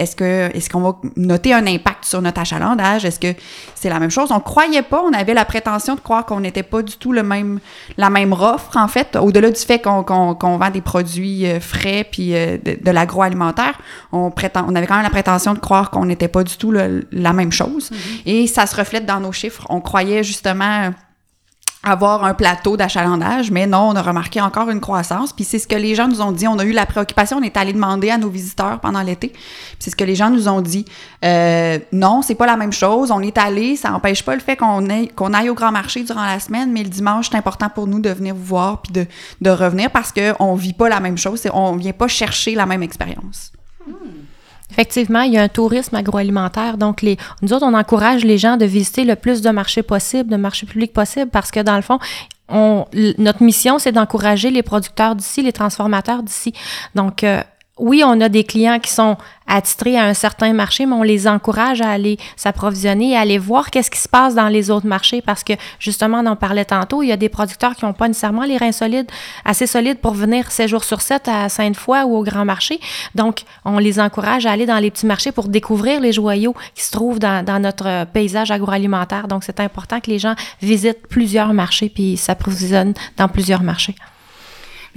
est-ce que, est-ce qu'on va noter un impact sur notre achalandage? Est-ce que c'est la même chose? On croyait pas, on avait la prétention de croire qu'on n'était pas du tout le même, la même offre, en fait, au-delà du fait qu'on, vend des produits euh, frais puis euh, de, de l'agroalimentaire, on prétend, on avait quand même la prétention de croire qu'on n'était pas du tout le- la même chose. Et ça se reflète dans nos chiffres. On croyait justement avoir un plateau d'achalandage, mais non, on a remarqué encore une croissance. Puis c'est ce que les gens nous ont dit. On a eu la préoccupation, on est allé demander à nos visiteurs pendant l'été. Puis c'est ce que les gens nous ont dit. Euh, non, c'est pas la même chose. On est allé, ça n'empêche pas le fait qu'on aille, au grand marché durant la semaine, mais le dimanche, c'est important pour nous de venir vous voir puis de, revenir parce qu'on vit pas la même chose. On vient pas chercher la même expérience. Effectivement, il y a un tourisme agroalimentaire. Donc, les, nous autres, on encourage les gens de visiter le plus de marchés possible, de marchés publics possible, parce que dans le fond, on, notre mission, c'est d'encourager les producteurs d'ici, les transformateurs d'ici. Donc, euh, oui, on a des clients qui sont attitrés à un certain marché, mais on les encourage à aller s'approvisionner à aller voir qu'est-ce qui se passe dans les autres marchés parce que, justement, on en parlait tantôt, il y a des producteurs qui n'ont pas nécessairement les reins solides, assez solides pour venir 7 jours sur 7 à Sainte-Foy ou au grand marché. Donc, on les encourage à aller dans les petits marchés pour découvrir les joyaux qui se trouvent dans, dans notre euh, paysage agroalimentaire. Donc, c'est important que les gens visitent plusieurs marchés puis s'approvisionnent dans plusieurs marchés.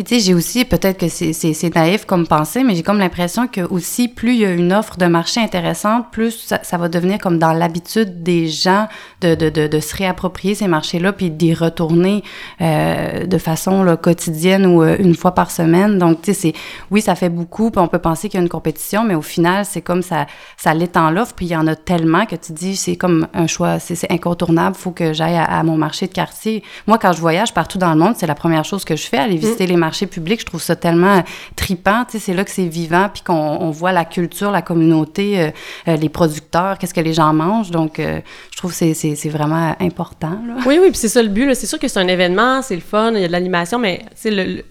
Puis tu sais, j'ai aussi, peut-être que c'est- naïf comme pensée, mais j'ai comme l'impression que aussi, plus il y a une offre de marché intéressante, plus ça, ça va devenir comme dans l'habitude des gens de, de, de, de se réapproprier ces marchés-là, puis d'y retourner euh, de façon là, quotidienne ou euh, une fois par semaine. Donc, tu sais, c'est oui, ça fait beaucoup, puis on peut penser qu'il y a une compétition, mais au final, c'est comme ça, ça l'étend l'offre, puis il y en a tellement que tu dis, c'est comme un choix, c'est incontournable, faut que j'aille à, à mon marché de quartier. Moi, quand je voyage partout dans le monde, c'est la première chose que je fais, aller visiter les marchés publics. Je trouve ça tellement tripant, tu sais, c'est là que c'est vivant, puis qu'on on voit la culture, la communauté, euh, euh, les producteurs, qu'est-ce que les gens mangent. Donc, euh, je trouve que c'est- c'est c'est vraiment important, là. Oui, oui, puis c'est ça le but. là. C'est sûr que c'est un événement, c'est le fun, il y a de l'animation, mais sais, le, le-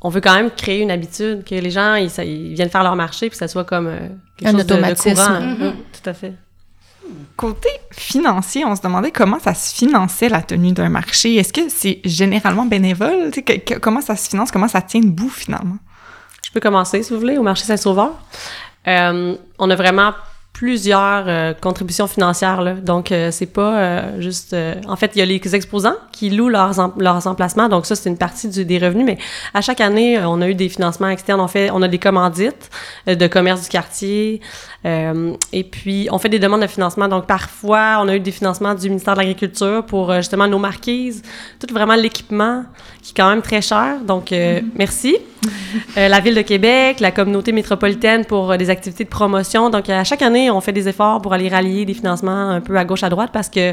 on veut quand même créer une habitude, que les gens, ils, ça- ils viennent faire leur marché, puis que ça soit comme euh, quelque Un chose de- de, automatisme. courant. Mm, Tout à fait. Côté financier, on se demandait comment ça se finançait la tenue d'un marché. Est-ce que c'est généralement bénévole? Que- comment ça se finance? Comment ça tient debout finalement? Je peux commencer, si vous voulez, au marché Saint-Sauveur. Euh, on a vraiment plusieurs euh, contributions financières. Là. Donc, euh, c'est pas euh, juste... euh, en fait, il y a les exposants qui louent leurs, em- leurs emplacements. Donc, ça, c'est une partie du- des revenus. Mais à chaque année, on a eu des financements externes. On, fait, on a des commandites de commerce du quartier. Et puis, on fait des demandes de financement. Donc, parfois, on a eu des financements du ministère de l'Agriculture pour justement nos marquises. Tout vraiment l'équipement qui est quand même très cher. Donc, euh, merci. La Ville de Québec, la communauté métropolitaine pour des activités de promotion. Donc, à chaque année, on fait des efforts pour aller rallier des financements un peu à gauche, à droite, parce que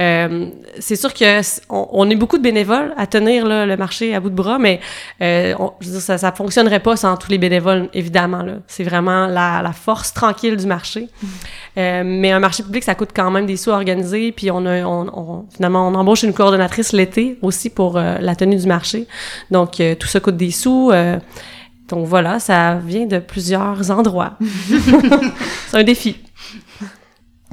euh, c'est sûr que on, on est beaucoup de bénévoles à tenir là, le marché à bout de bras, mais euh, on- je veux dire, ça, ça fonctionnerait pas sans tous les bénévoles, évidemment. C'est vraiment la, la force tranquille du marché. Euh, mais un marché public, ça coûte quand même des sous à organiser. Puis on a, on, on- finalement, on embauche une coordonnatrice l'été aussi pour la tenue du marché. Donc tout ça coûte des sous. Donc voilà, ça vient de plusieurs endroits. C'est un défi.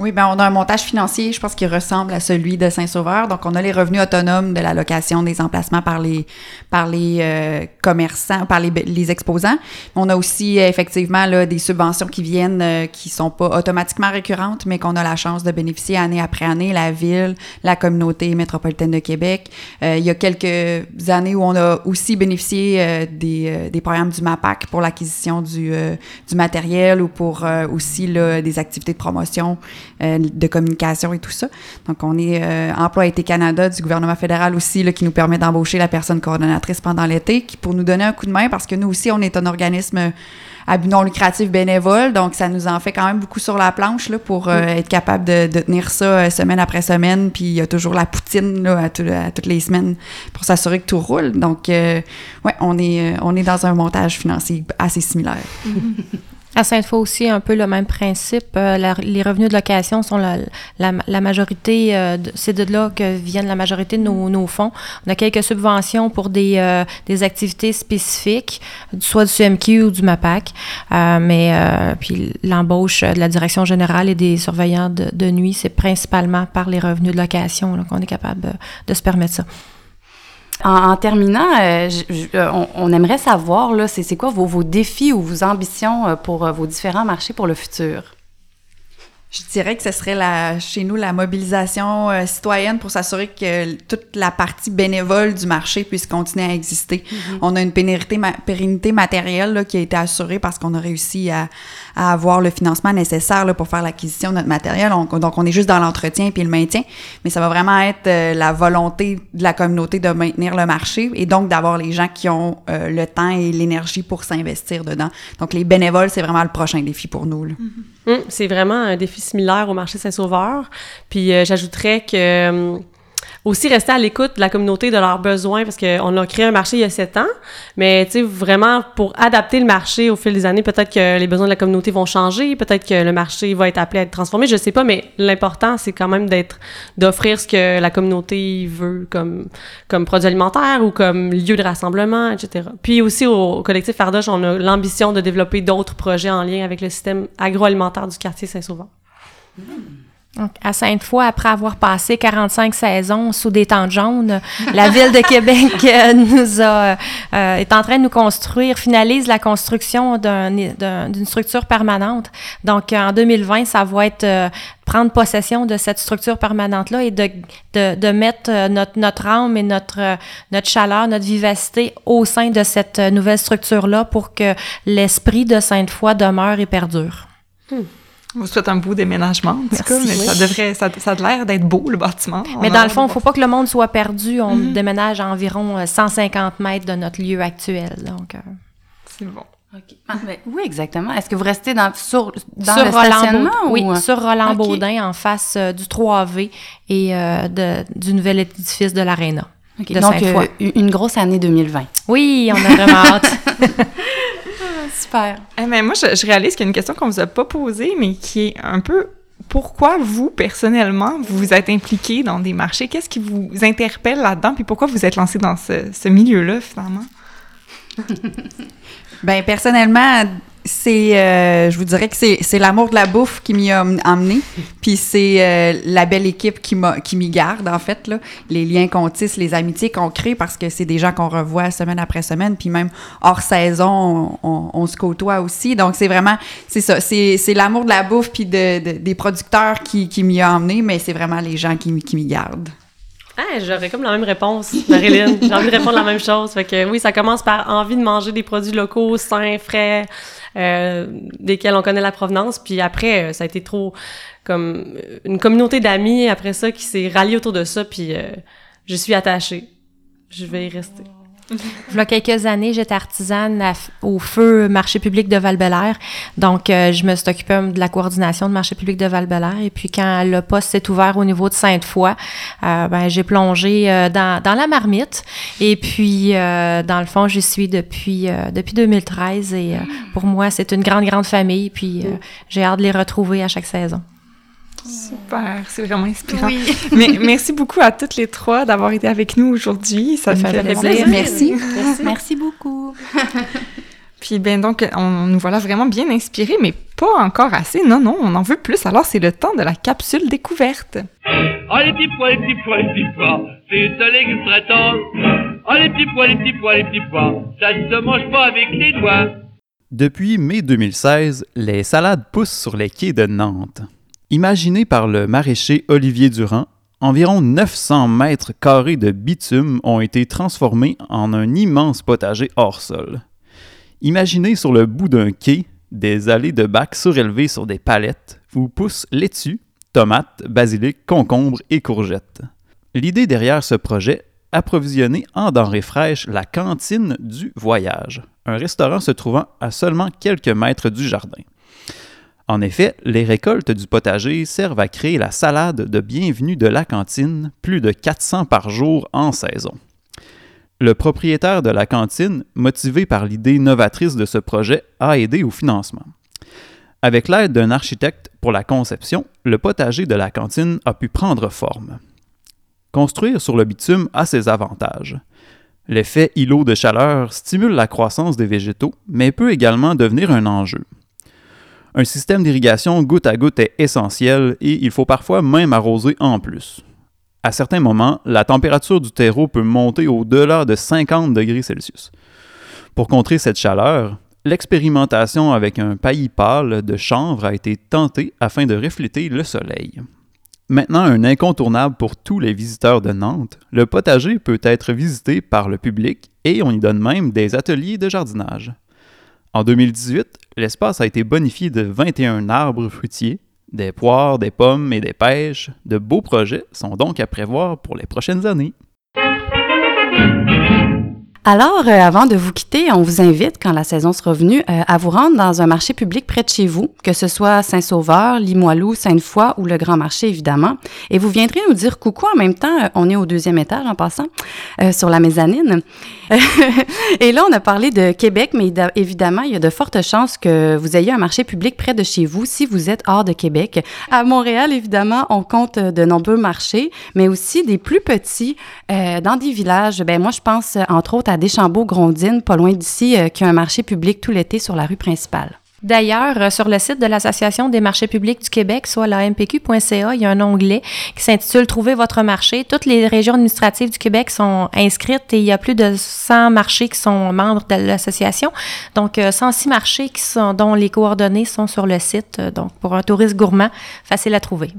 Oui, ben on a un montage financier, je pense, qui ressemble à celui de Saint-Sauveur. Donc, on a les revenus autonomes de la location des emplacements par les par les euh, commerçants, par les, les exposants. On a aussi effectivement là, des subventions qui viennent, euh, qui sont pas automatiquement récurrentes, mais qu'on a la chance de bénéficier année après année. La ville, la communauté métropolitaine de Québec. Euh, il y a quelques années où on a aussi bénéficié euh, des, euh, des programmes du MAPAC pour l'acquisition du, euh, du matériel ou pour aussi là, des activités de promotion euh, de communication et tout ça. Donc, on est euh, Emploi Été Canada du gouvernement fédéral aussi, là, qui nous permet d'embaucher la personne coordonnatrice pendant l'été, qui pour nous donner un coup de main, parce que nous aussi, on est un organisme à but non lucratif bénévole, donc ça nous en fait quand même beaucoup sur la planche là, pour euh, être capable de, de tenir ça euh, semaine après semaine, puis il y a toujours la poutine là, à, tout- à toutes les semaines pour s'assurer que tout roule. Donc, ouais, on est, on est dans un montage financier assez similaire. À Sainte-Foy aussi, un peu le même principe. Euh, les revenus de location sont la, la, la majorité, euh, c'est de là que viennent la majorité de nos, nos fonds. On a quelques subventions pour des, euh, des activités spécifiques, soit du CMQ ou du MAPAC. Euh, mais euh, puis l'embauche de la direction générale et des surveillants de, de nuit, c'est principalement par les revenus de location qu'on est capable de se permettre ça. En, en terminant, euh, euh, on, on aimerait savoir, c'est quoi vos, vos défis ou vos ambitions euh, pour euh, vos différents marchés pour le futur? Je dirais que ce serait la, chez nous la mobilisation euh, citoyenne pour s'assurer que toute la partie bénévole du marché puisse continuer à exister. On a une pérennité, ma- pérennité matérielle là, qui a été assurée parce qu'on a réussi à, à avoir le financement nécessaire là, pour faire l'acquisition de notre matériel. On- donc, on est juste dans l'entretien puis le maintien, mais ça va vraiment être euh, la volonté de la communauté de maintenir le marché et donc d'avoir les gens qui ont euh, le temps et l'énergie pour s'investir dedans. Donc, les bénévoles, c'est vraiment le prochain défi pour nous. là. Hum, c'est vraiment un défi similaire au marché Saint-Sauveur. Puis euh, j'ajouterais que hum, aussi rester à l'écoute de la communauté, de leurs besoins, parce qu'on a créé un marché il y a sept ans, mais tu sais, vraiment pour adapter le marché au fil des années, peut-être que les besoins de la communauté vont changer, peut-être que le marché va être appelé à être transformé, je sais pas, mais l'important, c'est quand même d'être, d'offrir ce que la communauté veut comme, comme produit alimentaire ou comme lieu de rassemblement, etc. Puis aussi au collectif Fardoche, on a l'ambition de développer d'autres projets en lien avec le système agroalimentaire du quartier Saint-Sauveur. À Sainte-Foy, après avoir passé 45 saisons sous des tentes jaunes, la Ville de Québec euh, euh, est en train de nous construire, finalise la construction d'un- d'un- d'une structure permanente. Donc, en 2020, ça va être euh, prendre possession de cette structure permanente-là et de, mettre euh, notre, âme et notre, euh, notre chaleur, notre vivacité au sein de cette euh, nouvelle structure-là pour que l'esprit de Sainte-Foy demeure et perdure. On vous souhaite un beau déménagement, en tout cas, mais ça devrait, ça, ça a l'air d'être beau, le bâtiment. Mais dans le fond, il ne faut pas que le monde soit perdu. On déménage à environ euh, 150 mètres de notre lieu actuel. Donc, euh, C'est bon. Ah, où exactement? Est-ce que vous restez dans, sur, dans sur le Roland stationnement? Baud- oui, ou- sur Roland Ok. Baudin, en face euh, du 3V et euh, de- du nouvel édifice de l'Arena. Donc, euh, une grosse année 2020. Oui, on a vraiment hâte. Super. Eh, mais moi, je, je réalise qu'il y a une question qu'on vous a pas posée, mais qui est un peu pourquoi vous, personnellement, vous vous êtes impliqué dans des marchés? Qu'est-ce qui vous interpelle là-dedans? Puis pourquoi vous êtes lancé dans ce, ce milieu-là, finalement? Ben personnellement, c'est, euh, je vous dirais que c'est, c'est l'amour de la bouffe qui m'y a em- emmené, puis c'est euh, la belle équipe qui m'a, qui m'y garde en fait là, les liens qu'on tisse, les amitiés qu'on crée parce que c'est des gens qu'on revoit semaine après semaine, puis même hors saison, on, on- on se côtoie aussi. Donc c'est vraiment, c'est ça, c'est, c'est l'amour de la bouffe puis de, de- des producteurs qui, qui m'y a emmené, mais c'est vraiment les gens qui, m'y- qui m'y gardent. Ah, j'aurais comme la même réponse, Marilyn. J'ai envie de répondre la même chose. Fait que oui, ça commence par envie de manger des produits locaux, sains, frais, euh, desquels on connaît la provenance. Puis après, euh, ça a été trop comme une communauté d'amis après ça qui s'est ralliée autour de ça. Puis euh, je suis attachée. Je vais y rester. Il y a quelques années, j'étais artisane à au feu marché public de val Donc, euh, je me suis occupée de la coordination de marché public de val Et puis, quand le poste s'est ouvert au niveau de Sainte-Foy, euh, ben, j'ai plongé euh, dans, dans la marmite. Et puis, euh, dans le fond, j'y suis depuis, euh, depuis 2013. Et euh, pour moi, c'est une grande, grande famille. Puis, euh, j'ai hâte de les retrouver à chaque saison. Super, c'est vraiment inspirant. Mais merci beaucoup à toutes les trois d'avoir été avec nous aujourd'hui. Ça me fait fait plaisir. plaisir. Merci. Merci beaucoup. Puis ben donc, on nous voilà vraiment bien inspirés, mais pas encore assez. Non, non, on en veut plus. Alors c'est le temps de la capsule découverte. Oh les petits pois, les petits pois, les petits pois, c'est un légume très tendre. Oh les petits pois, les petits pois, les petits pois, ça ne se mange pas avec les doigts. Depuis mai 2016, les salades poussent sur les quais de Nantes. Imaginées par le maraîcher Olivier Durand, environ 900 mètres carrés de bitume ont été transformés en un immense potager hors sol. Imaginez sur le bout d'un quai des allées de bacs surélevées sur des palettes où poussent laitue, tomates, basilic, concombres et courgettes. L'idée derrière ce projet, approvisionner en denrées fraîches la cantine du voyage, un restaurant se trouvant à seulement quelques mètres du jardin. En effet, les récoltes du potager servent à créer la salade de bienvenue de la cantine, plus de 400 par jour en saison. Le propriétaire de la cantine, motivé par l'idée novatrice de ce projet, a aidé au financement. Avec l'aide d'un architecte pour la conception, le potager de la cantine a pu prendre forme. Construire sur le bitume a ses avantages. L'effet îlot de chaleur stimule la croissance des végétaux, mais peut également devenir un enjeu. Un système d'irrigation goutte à goutte est essentiel et il faut parfois même arroser en plus. À certains moments, la température du terreau peut monter au-delà de 50 degrés Celsius. Pour contrer cette chaleur, l'expérimentation avec un paillis pâle de chanvre a été tentée afin de refléter le soleil. Maintenant un incontournable pour tous les visiteurs de Nantes, le potager peut être visité par le public et on y donne même des ateliers de jardinage. En 2018, l'espace a été bonifié de 21 arbres fruitiers, des poires, des pommes et des pêches. De beaux projets sont donc à prévoir pour les prochaines années. Alors, euh, avant de vous quitter, on vous invite, quand la saison sera venue, euh, à vous rendre dans un marché public près de chez vous, que ce soit Saint-Sauveur, Limoilou, Sainte-Foy ou le Grand Marché, évidemment. Et vous viendrez nous dire coucou en même temps. euh, On est au deuxième étage, en passant, sur la mezzanine. Et là, on a parlé de Québec, mais évidemment, il y a de fortes chances que vous ayez un marché public près de chez vous si vous êtes hors de Québec. À Montréal, évidemment, on compte de nombreux marchés, mais aussi des plus petits dans des villages. Ben moi, je pense entre autres à Deschambault-Grondines, pas loin d'ici, euh, qui a un marché public tout l'été sur la rue principale. D'ailleurs, euh, sur le site de l'Association des marchés publics du Québec, soit la mpq.ca, il y a un onglet qui s'intitule Trouver votre marché. Toutes les régions administratives du Québec sont inscrites et il y a plus de 100 marchés qui sont membres de l'association. Donc, euh, 106 marchés qui sont, dont les coordonnées sont sur le site. Euh, Donc, pour un touriste gourmand, facile à trouver.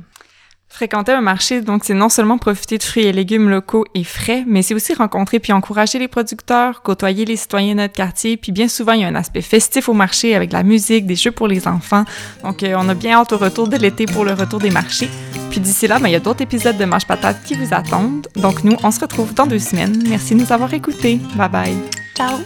Fréquenter un marché, donc, c'est non seulement profiter de fruits et légumes locaux et frais, mais c'est aussi rencontrer puis encourager les producteurs, côtoyer les citoyens de notre quartier, puis bien souvent, il y a un aspect festif au marché avec de la musique, des jeux pour les enfants. Donc, euh, on a bien hâte au retour de l'été pour le retour des marchés. Puis d'ici là, ben, il y a d'autres épisodes de Mange Patate qui vous attendent. Donc, nous, on se retrouve dans deux semaines. Merci de nous avoir écoutés. Bye bye. Ciao!